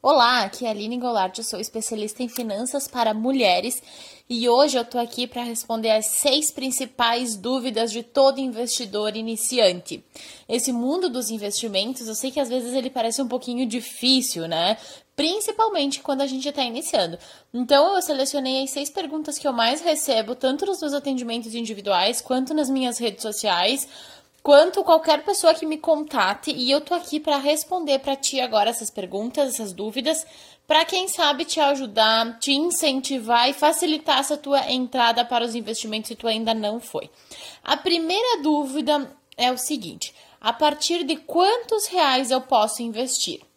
Olá, aqui é a Aline Goulart, eu sou especialista em finanças para mulheres e hoje eu tô aqui para responder as seis principais dúvidas de todo investidor iniciante. Esse mundo dos investimentos, eu sei que às vezes ele parece um pouquinho difícil, né? Principalmente quando a gente está iniciando. Então, eu selecionei as seis perguntas que eu mais recebo, tanto nos meus atendimentos individuais quanto nas minhas redes sociais quanto qualquer pessoa que me contate e eu tô aqui para responder para ti agora essas perguntas, essas dúvidas, para quem sabe te ajudar, te incentivar e facilitar essa tua entrada para os investimentos se tu ainda não foi. A primeira dúvida é o seguinte: a partir de quantos reais eu posso investir?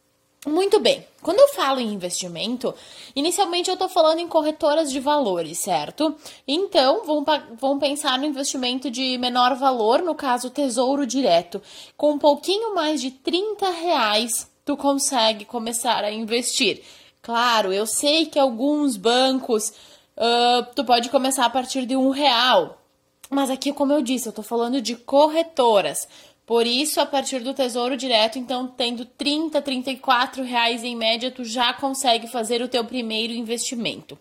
Muito bem. Quando eu falo em investimento, inicialmente eu estou falando em corretoras de valores, certo? Então, vamos, pensar no investimento de menor valor, no caso, Tesouro Direto. Com um pouquinho mais de 30 reais, tu consegue começar a investir. Claro, eu sei que alguns bancos uh, tu pode começar a partir de um real. Mas aqui, como eu disse, eu estou falando de corretoras. Por isso, a partir do Tesouro Direto, então, tendo 30, 34 reais em média, tu já consegue fazer o teu primeiro investimento.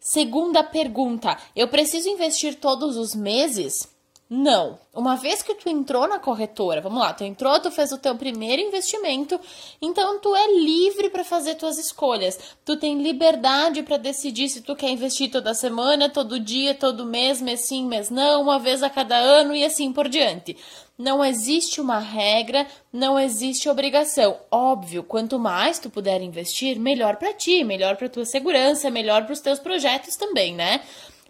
Segunda pergunta, eu preciso investir todos os meses? Não. Uma vez que tu entrou na corretora, vamos lá, tu entrou, tu fez o teu primeiro investimento, então tu é livre para fazer tuas escolhas. Tu tem liberdade para decidir se tu quer investir toda semana, todo dia, todo mês, mês sim, mês não, uma vez a cada ano e assim por diante. Não existe uma regra, não existe obrigação. Óbvio, quanto mais tu puder investir, melhor para ti, melhor para tua segurança, melhor para os teus projetos também, né?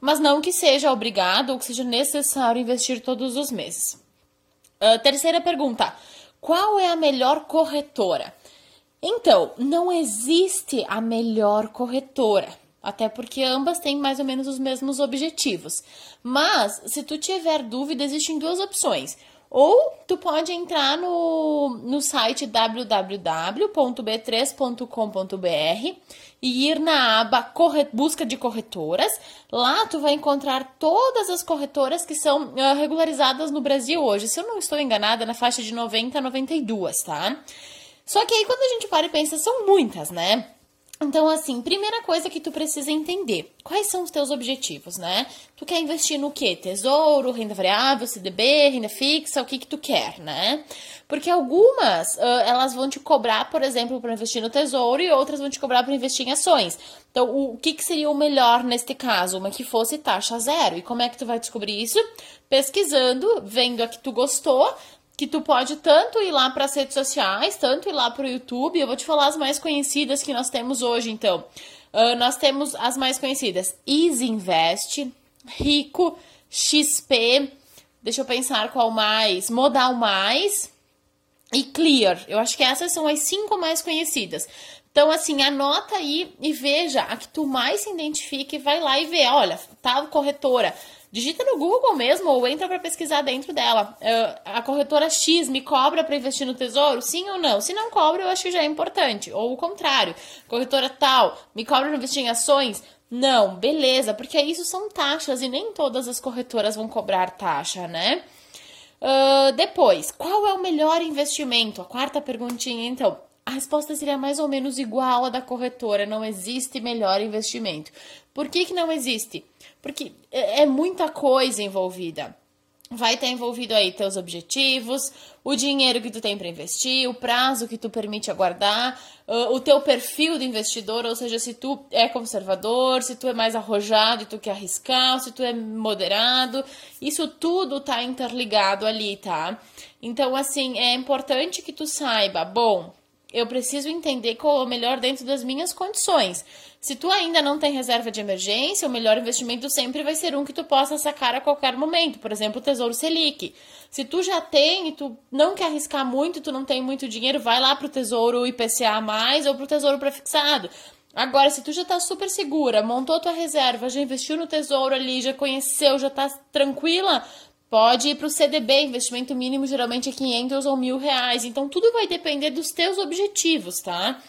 mas não que seja obrigado ou que seja necessário investir todos os meses. Uh, terceira pergunta: qual é a melhor corretora? Então, não existe a melhor corretora, até porque ambas têm mais ou menos os mesmos objetivos. Mas, se tu tiver dúvida, existem duas opções. Ou tu pode entrar no, no site www.b3.com.br e ir na aba corre, busca de corretoras. Lá tu vai encontrar todas as corretoras que são uh, regularizadas no Brasil hoje. Se eu não estou enganada, na faixa de 90 a 92, tá? Só que aí quando a gente para e pensa, são muitas, né? Então, assim, primeira coisa que tu precisa entender, quais são os teus objetivos, né? Tu quer investir no quê? Tesouro, renda variável, CDB, renda fixa, o que que tu quer, né? Porque algumas, uh, elas vão te cobrar, por exemplo, para investir no tesouro e outras vão te cobrar para investir em ações. Então, o que que seria o melhor neste caso? Uma que fosse taxa zero. E como é que tu vai descobrir isso? Pesquisando, vendo a que tu gostou, que tu pode tanto ir lá para as redes sociais, tanto ir lá para o YouTube. Eu vou te falar as mais conhecidas que nós temos hoje, então. Uh, nós temos as mais conhecidas: Easy Invest, Rico, XP. Deixa eu pensar qual mais. Modal Mais e Clear. Eu acho que essas são as cinco mais conhecidas. Então, assim, anota aí e veja a que tu mais se identifique, vai lá e vê. Olha, tal corretora Digita no Google mesmo ou entra para pesquisar dentro dela. Uh, a corretora X me cobra para investir no tesouro? Sim ou não? Se não cobra, eu acho que já é importante. Ou o contrário, corretora tal me cobra para investir em ações? Não, beleza, porque isso são taxas e nem todas as corretoras vão cobrar taxa, né? Uh, depois, qual é o melhor investimento? A quarta perguntinha, então. A resposta seria mais ou menos igual à da corretora. Não existe melhor investimento. Por que, que não existe? Porque é, é muita coisa envolvida. Vai estar envolvido aí teus objetivos, o dinheiro que tu tem para investir, o prazo que tu permite aguardar, o teu perfil do investidor, ou seja, se tu é conservador, se tu é mais arrojado e tu quer arriscar, se tu é moderado, isso tudo tá interligado ali, tá? Então, assim, é importante que tu saiba, bom, eu preciso entender qual é o melhor dentro das minhas condições. Se tu ainda não tem reserva de emergência, o melhor investimento sempre vai ser um que tu possa sacar a qualquer momento, por exemplo, o Tesouro Selic. Se tu já tem e tu não quer arriscar muito, tu não tem muito dinheiro, vai lá pro Tesouro IPCA+, ou pro Tesouro Prefixado. Agora, se tu já tá super segura, montou tua reserva, já investiu no Tesouro ali, já conheceu, já tá tranquila, Pode ir para o CDB, investimento mínimo geralmente é 500 ou mil reais. Então, tudo vai depender dos teus objetivos, tá?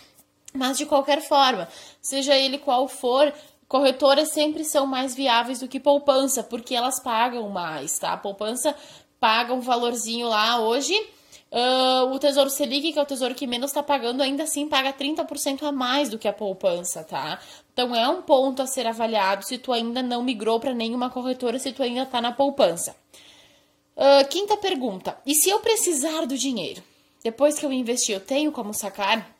Mas, de qualquer forma, seja ele qual for, corretoras sempre são mais viáveis do que poupança, porque elas pagam mais, tá? A poupança paga um valorzinho lá hoje Uh, o Tesouro Selic, que é o tesouro que menos está pagando, ainda assim paga 30% a mais do que a poupança, tá? Então é um ponto a ser avaliado se tu ainda não migrou para nenhuma corretora, se tu ainda está na poupança. Uh, quinta pergunta: e se eu precisar do dinheiro? Depois que eu investi, eu tenho como sacar?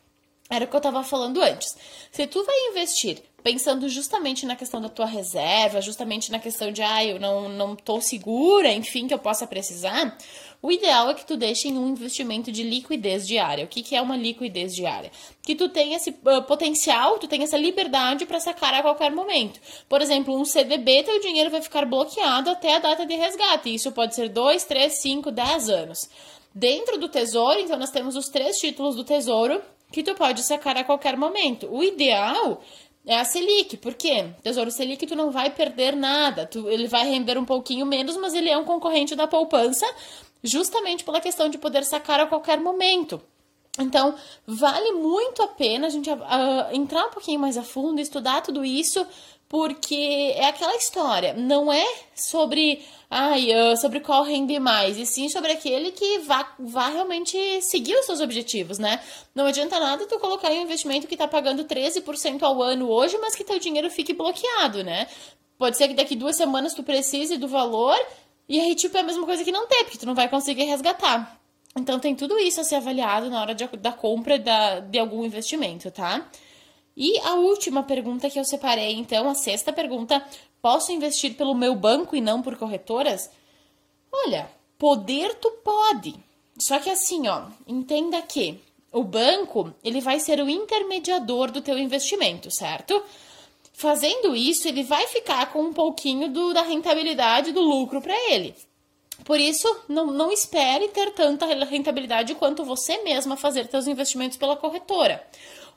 Era o que eu estava falando antes. Se tu vai investir pensando justamente na questão da tua reserva, justamente na questão de, ah, eu não, não tô segura, enfim, que eu possa precisar, o ideal é que tu deixe em um investimento de liquidez diária. O que, que é uma liquidez diária? Que tu tenha esse uh, potencial, tu tenha essa liberdade para sacar a qualquer momento. Por exemplo, um CDB, teu dinheiro vai ficar bloqueado até a data de resgate. Isso pode ser 2, 3, 5, 10 anos. Dentro do tesouro, então, nós temos os três títulos do tesouro que tu pode sacar a qualquer momento. O ideal é a Selic, por quê? Tesouro Selic tu não vai perder nada, tu, ele vai render um pouquinho menos, mas ele é um concorrente da poupança, justamente pela questão de poder sacar a qualquer momento. Então, vale muito a pena a gente uh, entrar um pouquinho mais a fundo, estudar tudo isso, porque é aquela história, não é sobre, ai, uh, sobre qual rende mais, e sim sobre aquele que vá, vá realmente seguir os seus objetivos, né? Não adianta nada tu colocar em um investimento que tá pagando 13% ao ano hoje, mas que teu dinheiro fique bloqueado, né? Pode ser que daqui duas semanas tu precise do valor e aí, tipo, é a mesma coisa que não ter, porque tu não vai conseguir resgatar. Então, tem tudo isso a ser avaliado na hora de, da compra da, de algum investimento, tá? E a última pergunta que eu separei, então, a sexta pergunta: posso investir pelo meu banco e não por corretoras? Olha, poder tu pode. Só que assim, ó, entenda que o banco, ele vai ser o intermediador do teu investimento, certo? Fazendo isso, ele vai ficar com um pouquinho do, da rentabilidade do lucro para ele. Por isso, não, não espere ter tanta rentabilidade quanto você mesma fazer seus investimentos pela corretora.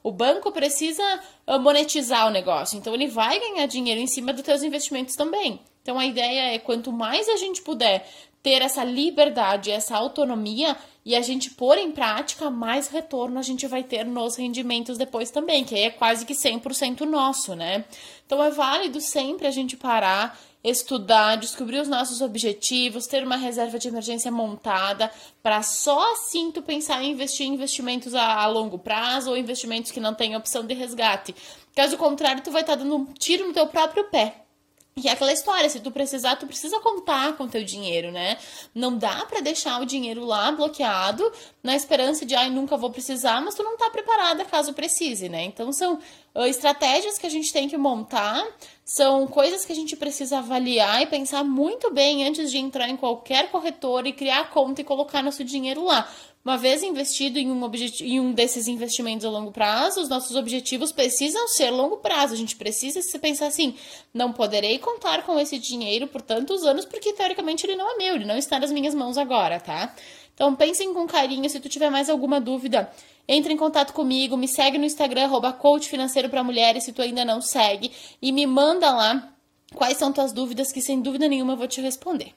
O banco precisa ah, monetizar o negócio, então ele vai ganhar dinheiro em cima dos seus investimentos também. Então a ideia é quanto mais a gente puder ter essa liberdade, essa autonomia e a gente pôr em prática, mais retorno a gente vai ter nos rendimentos depois também, que aí é quase que 100% nosso, né? Então é válido sempre a gente parar, estudar, descobrir os nossos objetivos, ter uma reserva de emergência montada, para só assim tu pensar em investir em investimentos a, a, longo prazo ou investimentos que não têm opção de resgate. Caso contrário, tu vai estar tá dando um tiro no teu próprio pé. E é aquela história, se tu precisar, tu precisa contar com teu dinheiro, né? Não dá para deixar o dinheiro lá bloqueado na esperança de, ai, nunca vou precisar, mas tu não tá preparada caso precise, né? Então são uh, estratégias que a gente tem que montar, são coisas que a gente precisa avaliar e pensar muito bem antes de entrar em qualquer corretor e criar conta e colocar nosso dinheiro lá. Uma vez investido em um, em um desses investimentos a longo prazo, os nossos objetivos precisam ser longo prazo. A gente precisa se pensar assim: não poderei contar com esse dinheiro por tantos anos, porque teoricamente ele não é meu, ele não está nas minhas mãos agora, tá? Então pensem com carinho. Se tu tiver mais alguma dúvida, entre em contato comigo, me segue no Instagram, arroba para mulheres, se tu ainda não segue, e me manda lá quais são tuas dúvidas, que sem dúvida nenhuma eu vou te responder.